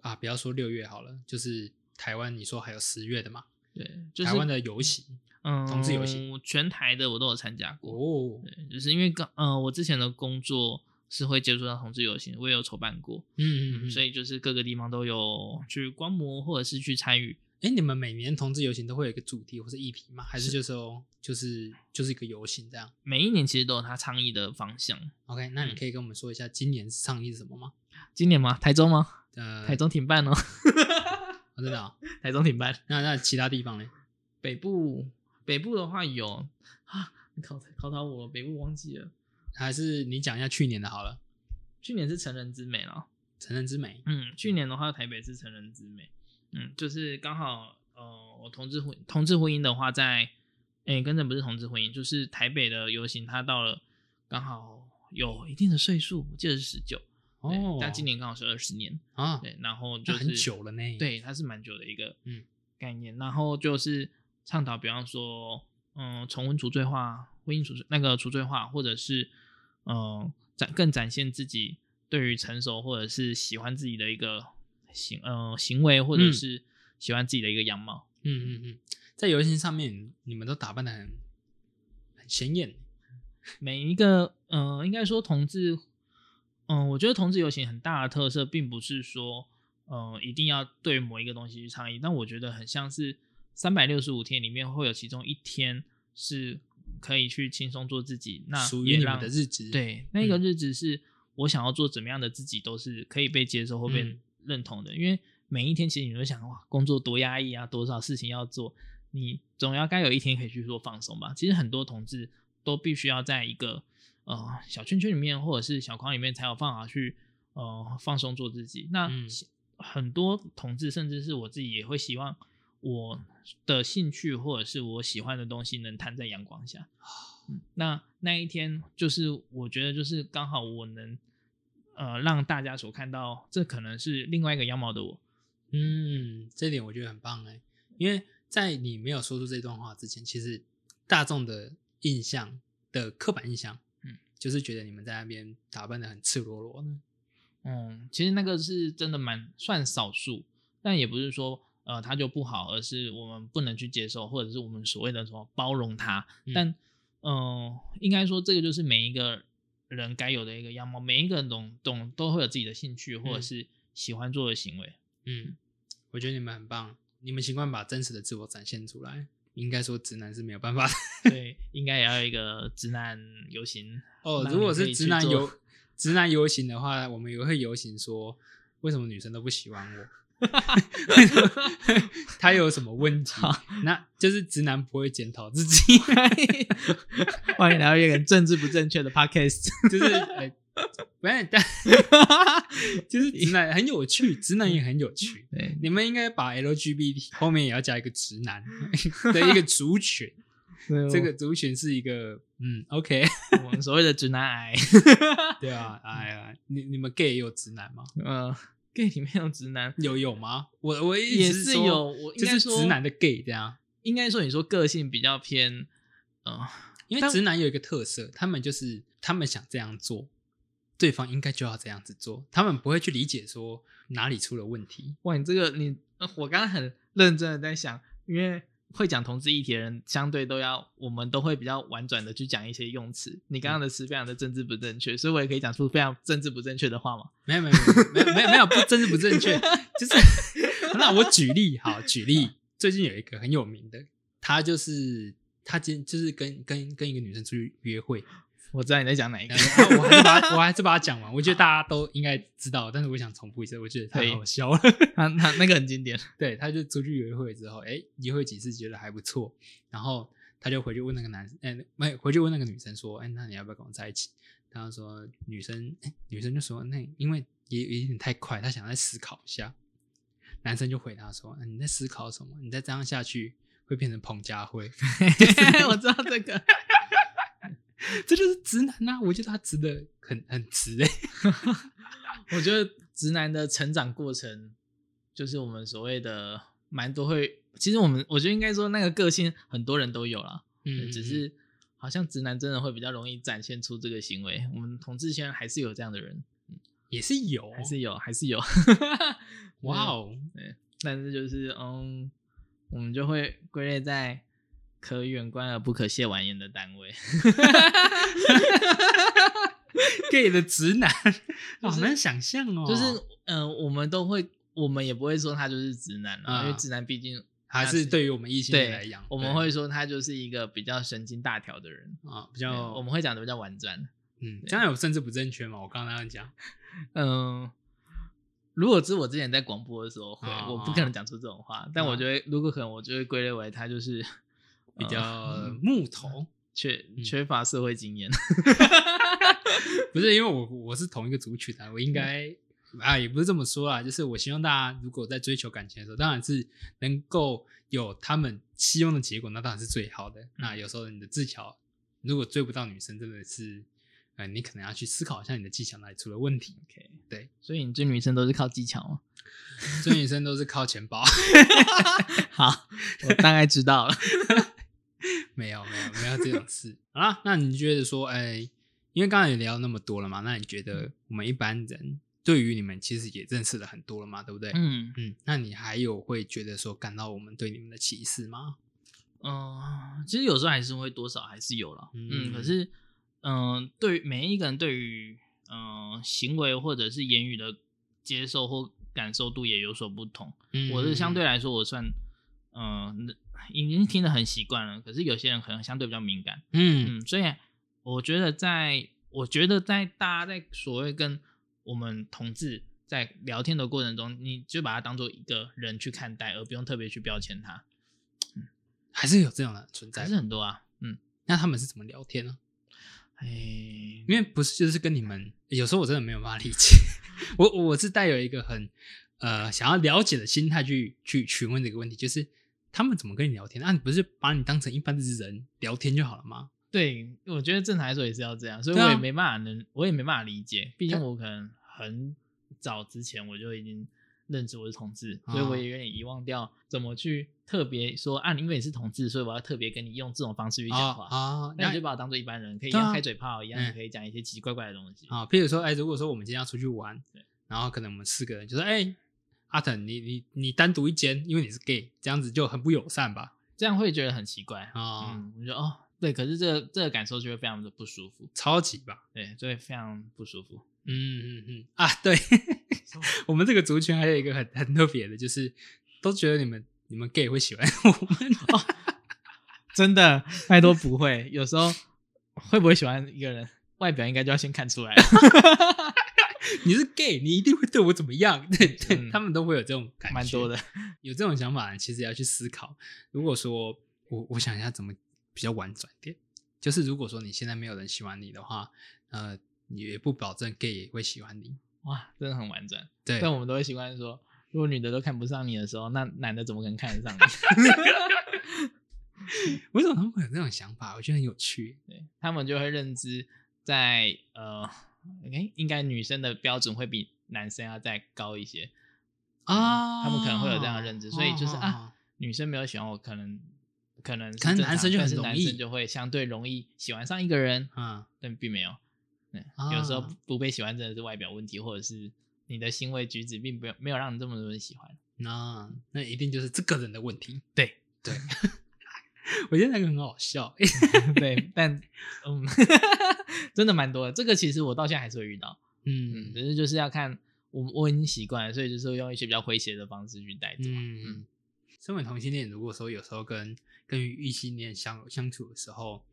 啊，不要说六月好了，就是台湾，你说还有十月的嘛，对，就是台湾的游行嗯同志游行，全台的我都有参加过。哦，对，就是因为刚呃我之前的工作是会接触到同志游行，我也有筹办过，嗯嗯嗯，所以就是各个地方都有去观摩或者是去参与。哎，你们每年同志游行都会有一个主题或是议题吗？还是就是说就是就是一个游行这样每一年其实都有它倡议的方向。？OK，那你嗯可以跟我们说一下今年倡议是什么吗？今年吗？台中吗？呃，台中停办哦，哦真的啊？*laughs* 台中停办。那那其他地方呢？北部北部的话有啊，你考考倒我，北部忘记了。还是你讲一下去年的好了，去年是成人之美了，成人之美。嗯，去年的话台北是成人之美，嗯，就是刚好呃，我同志婚同志婚姻的话在，诶、跟着不是同志婚姻，就是台北的游行，他到了刚好有一定的岁数，我记得是十九，哦，但今年刚好是二十年，啊，对，然后就是很久了呢。，对，它是蛮久的一个嗯概念。然后就是倡导，比方说，嗯，重温除罪化、婚姻除罪那个除罪化，或者是嗯展更展现自己对于成熟或者是喜欢自己的一个行呃行为，或者嗯是喜欢自己的一个样貌。嗯嗯嗯，在游戏上面你们都打扮的很很鲜艳。每一个嗯、呃应该说同志，嗯、我觉得同志游行很大的特色，并不是说，嗯、一定要对某一个东西去倡议，但我觉得很像是三百六十五天里面会有其中一天是可以去轻松做自己，那属于你们的日子。，对，那个日子是我想要做怎么样的自己，都是可以被接受或被嗯认同的。因为每一天其实你会想，哇，工作多压抑啊，多少事情要做，你总要该有一天可以去做放松吧。其实很多同志都必须要在一个呃小圈圈里面，或者是小框里面，才有办法去呃放松做自己。那、嗯很多同志，甚至是我自己，也会希望我的兴趣或者是我喜欢的东西能摊在阳光下。嗯那那一天，就是我觉得就是刚好我能呃让大家所看到，这可能是另外一个样貌的我。嗯，这点我觉得很棒哎，因为在你没有说出这段话之前，其实大众的印象的刻板印象，嗯，就是觉得你们在那边打扮的很赤裸裸的。嗯，其实那个是真的蛮算少数，但也不是说呃他就不好，而是我们不能去接受，或者是我们所谓的什么包容他。嗯但嗯、呃应该说这个就是每一个人该有的一个样貌，每一个人懂懂都会有自己的兴趣或者嗯是喜欢做的行为。嗯，我觉得你们很棒，你们习惯把真实的自我展现出来。应该说直男是没有办法的 *laughs* 所以应该也要有一个直男游行哦。如果是直男游直男游行的话，我们也会游行说，为什么女生都不喜欢我？*laughs* 他有什么问题？那就是直男不会检讨自己，*laughs* 欢迎来到一个政治不正确的 podcast。*laughs* 就是哎，不是，但就是直男很有趣，直男也很有趣。对，你们应该把 LGBT 后面也要加一个直男的一个族群，这个族群是一个嗯，OK，我们所谓的直男癌，对啊，哎呀，你你们 gay 也有直男吗？呃，gay 里面有直男，有有吗？我我一也是有，我应就是该说直男的 gay 这样，应该说你说个性比较偏，呃，因为直男有一个特色，他们就是他们想这样做，对方应该就要这样子做，他们不会去理解说哪里出了问题。哇，你这个你，呃我刚刚很认真的在想，因为会讲同志议题的人，相对都要，我们都会比较婉转的去讲一些用词。你刚刚的词非常的政治不正确，所以我也可以讲出非常政治不正确的话吗。没有没有没有没有没有不政治不正确，*laughs* 就是那我举例好举例，最近有一个很有名的，他就是他今就是跟跟跟一个女生出去约会，我知道你在讲哪一个 *laughs* 我还是把它我还是把它讲完，我觉得大家都应该知道，但是我想重复一次，我觉得太好笑了。*laughs* 他他那个很经典。*laughs* 对，他就出去约会之后，哎，约会几次觉得还不错，然后他就回去问那个男，哎、没回去问那个女生说，哎、那你要不要跟我在一起？他就说女生，哎、女生就说那因为也也有点太快，他想再思考一下。男生就回答说，嗯你在思考什么？你再这样下去会变成彭佳慧，我知道这个。这就是直男呐、我觉得他直的很很直哎 *laughs* *laughs* 我觉得直男的成长过程，就是我们所谓的蛮多会，其实我们我觉得应该说那个个性很多人都有啦，嗯，只是好像直男真的会比较容易展现出这个行为。我们同志圈还是有这样的人，也是有，还是有，还是有。哇 *laughs* 哦，对，但是就是嗯，我们就会归类在可远观而不可亵玩焉的单位。*laughs* gay 的直男，*laughs* 就是好难想象哦。就是嗯、呃我们都会，我们也不会说他就是直男啊，因为啊直男毕竟还是对于我们异性来讲，我们对会说他就是一个比较神经大条的人，啊比对较我们会讲的比较婉转。嗯，这样有政治不正确吗？我刚刚那样讲，嗯，如果是我之前在广播的时候会，啊我不可能讲出这种话，但我啊觉得如果可能，我就会归类为他就是比较呃木头，缺嗯缺乏社会经验。*laughs* 不是因为我我是同一个族群的，我应该啊也不是这么说啊，就是我希望大家如果在追求感情的时候，当然是能够有他们希望的结果，那当然是最好的。那有时候你的技巧如果追不到女生，真的是。呃，你可能要去思考一下你的技巧哪里出了问题。OK，对，所以你追女生都是靠技巧吗？追女生都是靠钱包。*laughs* 好，我大概知道了。没有没有没有这种事好啦，那你觉得说，哎、因为刚才也聊那么多了嘛，那你觉得我们一般人对于你们其实也认识了很多了嘛，对不对？嗯嗯，那你还有会觉得说感到我们对你们的歧视吗？嗯，其实有时候还是会多少还是有了。嗯嗯，可是嗯，对于每一个人对于嗯行为或者是言语的接受或感受度也有所不同。嗯我是相对来说，我算嗯已经听得很习惯了，可是有些人可能相对比较敏感。嗯嗯，所以我觉得在，我觉得在大家在所谓跟我们同志在聊天的过程中，你就把它当做一个人去看待，而不用特别去标签他，还是有这样的存在还是。很多啊。嗯，那他们是怎么聊天呢？哎，因为不是就是跟你们，有时候我真的没有办法理解。*laughs* 我我是带有一个很呃想要了解的心态去去询问这个问题，就是他们怎么跟你聊天？那、你不是把你当成一般的人聊天就好了吗？对，我觉得正常来说也是要这样，所以我也没办法能，我也没办法理解，毕竟我可能很早之前我就已经认知我是同志，哦所以我也有点遗忘掉怎么去特别说啊，因为你是同志，所以我要特别跟你用这种方式去讲话。啊，那你就把我当做一般人，可以开嘴炮，一样嗯可以讲一些奇奇怪怪的东西。啊，譬如说，哎、如果说我们今天要出去玩，然后可能我们四个人就说，哎、阿腾，你你你单独一间，因为你是 gay，这样子就很不友善吧？这样会觉得很奇怪。啊、嗯，我就哦，对，可是这个这个感受就会非常的不舒服，超级吧？对，就会非常不舒服。嗯嗯嗯啊，对，*laughs* 我们这个族群还有一个很很特别的，就是都觉得你们你们 gay 会喜欢我们，真的，太多不会。有时候会不会喜欢一个人，外表应该就要先看出来。*laughs* 你是 gay，你一定会对我怎么样？对 *laughs* 对，嗯他们都会有这种感觉，蛮多的。有这种想法，其实要去思考。如果说我我想一下怎么比较婉转点，就是如果说你现在没有人喜欢你的话，呃，也不保证 gay 也会喜欢你。哇，真的很婉转。对，但我们都会习惯说，如果女的都看不上你的时候，那男的怎么可能看得上你？*laughs* 为什么他们会有这种想法？我觉得很有趣。对他们就会认知在呃，诶，应该女生的标准会比男生要再高一些啊他们可能会有这样的认知，所以就是哦啊，女生没有喜欢我，可能可能可能男生就很容易男生就会相对容易喜欢上一个人，嗯，但并没有。有时候不不被喜欢真的是外表问题，或者是你的行为举止并没有没有让你这么多人喜欢。那那一定就是这个人的问题。对对，*laughs* *laughs* 我觉得那个很好笑。对，*laughs* 但嗯，*laughs* 真的蛮多的。这个其实我到现在还是会遇到，嗯，嗯只是就是要看我我已经习惯了，所以就是用一些比较诙谐的方式去带走。嗯，身为同性恋，如果说有时候跟跟异性恋相相处的时候，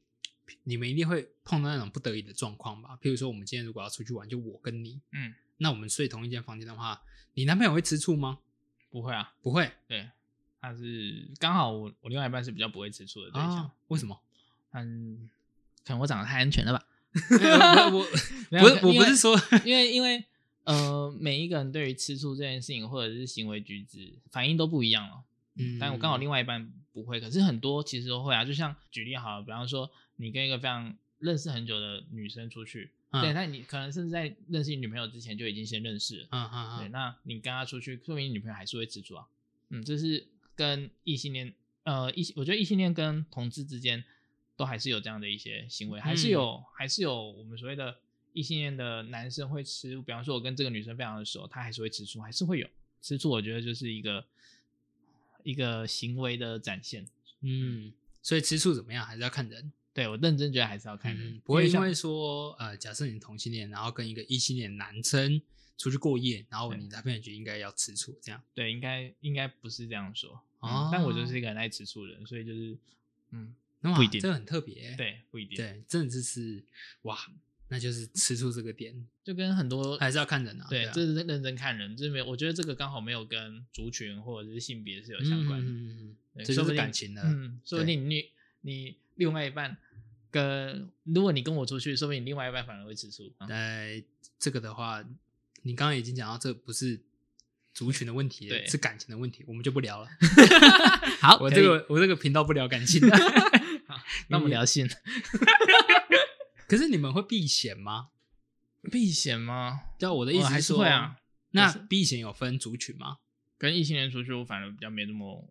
你们一定会碰到那种不得已的状况吧？譬如说，我们今天如果要出去玩，就我跟你，嗯，那我们睡同一间房间的话，你男朋友会吃醋吗？不会啊，不会对，他是刚好我我另外一半是比较不会吃醋的对象啊，，为什么？嗯，可能我长得太安全了吧？我我 *laughs* 没有不是我不是说因为因为呃，每一个人对于吃醋这件事情或者是行为举止反应都不一样了。嗯但我刚好另外一半不会，可是很多其实都会啊。就像举例好了，比方说你跟一个非常认识很久的女生出去，嗯对，那你可能甚至在认识你女朋友之前就已经先认识了，嗯嗯对，嗯那你跟她出去，说明你女朋友还是会吃醋啊。嗯，这是跟异性恋，呃，异我觉得异性恋跟同志之间都还是有这样的一些行为，还是嗯有，还是有我们所谓的异性恋的男生会吃，比方说我跟这个女生非常的熟，他还是会吃醋，还是会有吃醋。我觉得就是一个一个行为的展现。嗯，所以吃醋怎么样还是要看人，对我认真觉得还是要看人，嗯，不会因为说呃，假设你同性恋，然后跟一个异性恋男生出去过夜，然后你男朋友就应该要吃醋这样。对，应该应该不是这样说。嗯哦但我就是一个很爱吃醋的人，所以就是嗯，哇不一定这个很特别。对，不一定。，对，真的就是哇，那就是吃醋这个点就跟很多还是要看人啊。对，啊这是认真看人，就是没有，我觉得这个刚好没有跟族群或者是性别是有相关的。嗯嗯嗯嗯对这就是感情了。嗯，说不对定你你另外一半跟，如果你跟我出去，说不定你另外一半反而会吃醋。嗯呃，这个的话，你刚刚已经讲到，这不是族群的问题是感情的问题，我们就不聊了。*laughs* 好 *laughs* 我这个我这个频道不聊感情。*laughs* 那我们聊性可是你们会避嫌吗？避嫌吗？对啊，我的意思是说，是会啊。那避嫌有分族群吗？跟异性恋出去，我反而比较没那么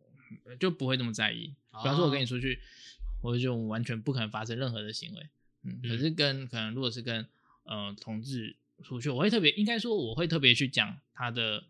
就不会那么在意。比方说，我跟你出去，我就完全不可能发生任何的行为。嗯，嗯可是跟可能如果是跟呃同志出去，我会特别应该说我会特别去讲他的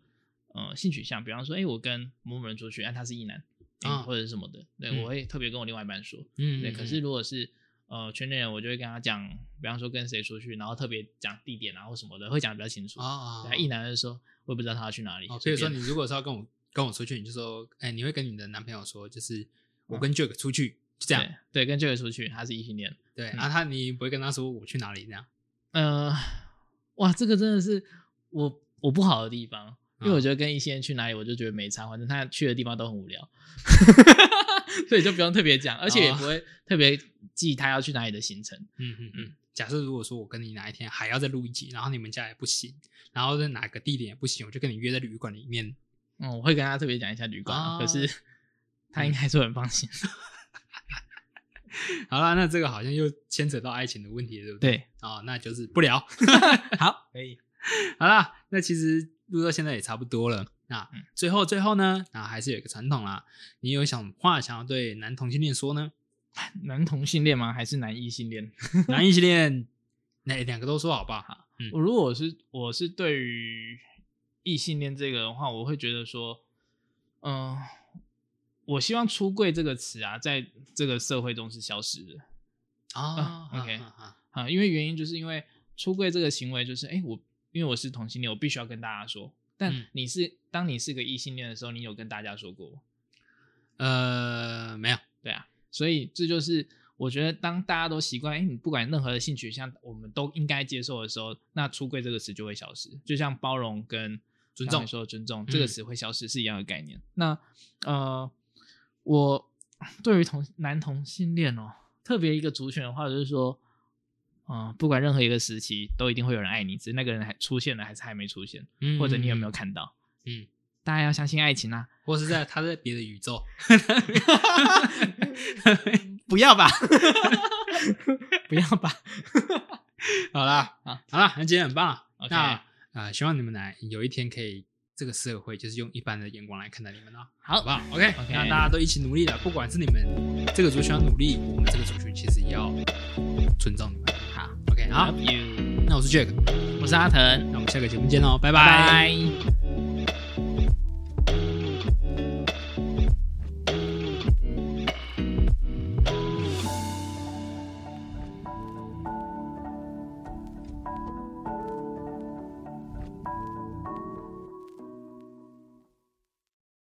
呃性取向，比方说，哎、我跟某某人出去，哎、他是异男，嗯啊或者是什么的，对、嗯我会特别跟我另外一半说。嗯对，可是如果是呃圈内人，我就会跟他讲，比方说跟谁出去，然后特别讲地点啊或什么的，会讲的比较清楚。啊对，异男的说，我也不知道他要去哪里。哦，比如说你如果是要跟我跟我出去，你就说，哎，你会跟你的男朋友说，就是我跟 Jack 出去，就这样。对对，跟这个出去，他是异性恋。对，嗯啊，他你不会跟他说我去哪里这样。呃，哇，这个真的是我我不好的地方，因为啊我觉得跟一些人去哪里，我就觉得没差，反正他去的地方都很无聊，*laughs* 所以就不用特别讲，而且也哦不会特别记他要去哪里的行程。嗯嗯嗯。假设如果说我跟你哪一天还要再录一集，然后你们家也不行，然后在哪个地点也不行，我就跟你约在旅馆里面。嗯，我会跟他特别讲一下旅馆可是他应该是很放心。*laughs* 好了，那这个好像又牵扯到爱情的问题了，对不对？对，哦，那就是不聊。*laughs* 好，*laughs* 可以。好啦，那其实录到现在也差不多了。那嗯最后最后呢，那还是有一个传统啦。你有想话想要对男同性恋说呢？男同性恋吗？还是男异性恋？男异性恋，那两个都说好不好？嗯我如果我是我是对于异性恋这个的话，我会觉得说，嗯、我希望出柜这个词啊，在这个社会中是消失的啊啊，OK 啊因为原因就是因为出柜这个行为就是，哎、我因为我是同性恋，我必须要跟大家说。但嗯你是、当你是个异性恋的时候，你有跟大家说过吗？呃，没有，对啊，所以这就是我觉得当大家都习惯，哎，你不管任何的性取向，我们都应该接受的时候，那出柜这个词就会消失。就像包容跟尊重说的尊重、嗯这个词会消失是一样的概念。那呃，我对于同男同性恋哦，特别一个族群的话，就是说，嗯、不管任何一个时期，都一定会有人爱你，只是那个人还出现了还是还没出现，嗯或者你有没有？看到？嗯，大家要相信爱情啊！或是在他在别的宇宙？*laughs* 不要吧，*laughs* 不要吧。好啦，好好啦，那今天很棒了。OK 那啊、呃希望你们来有一天可以这个社会就是用一般的眼光来看待你们哦，好好不，好？OK，, OK 那大家都一起努力了，不管是你们这个族群要努力，我们这个族群其实也要尊重你们。好，OK，好，那我是 Jack，我是阿腾，那我们下个节目见喽，拜拜拜。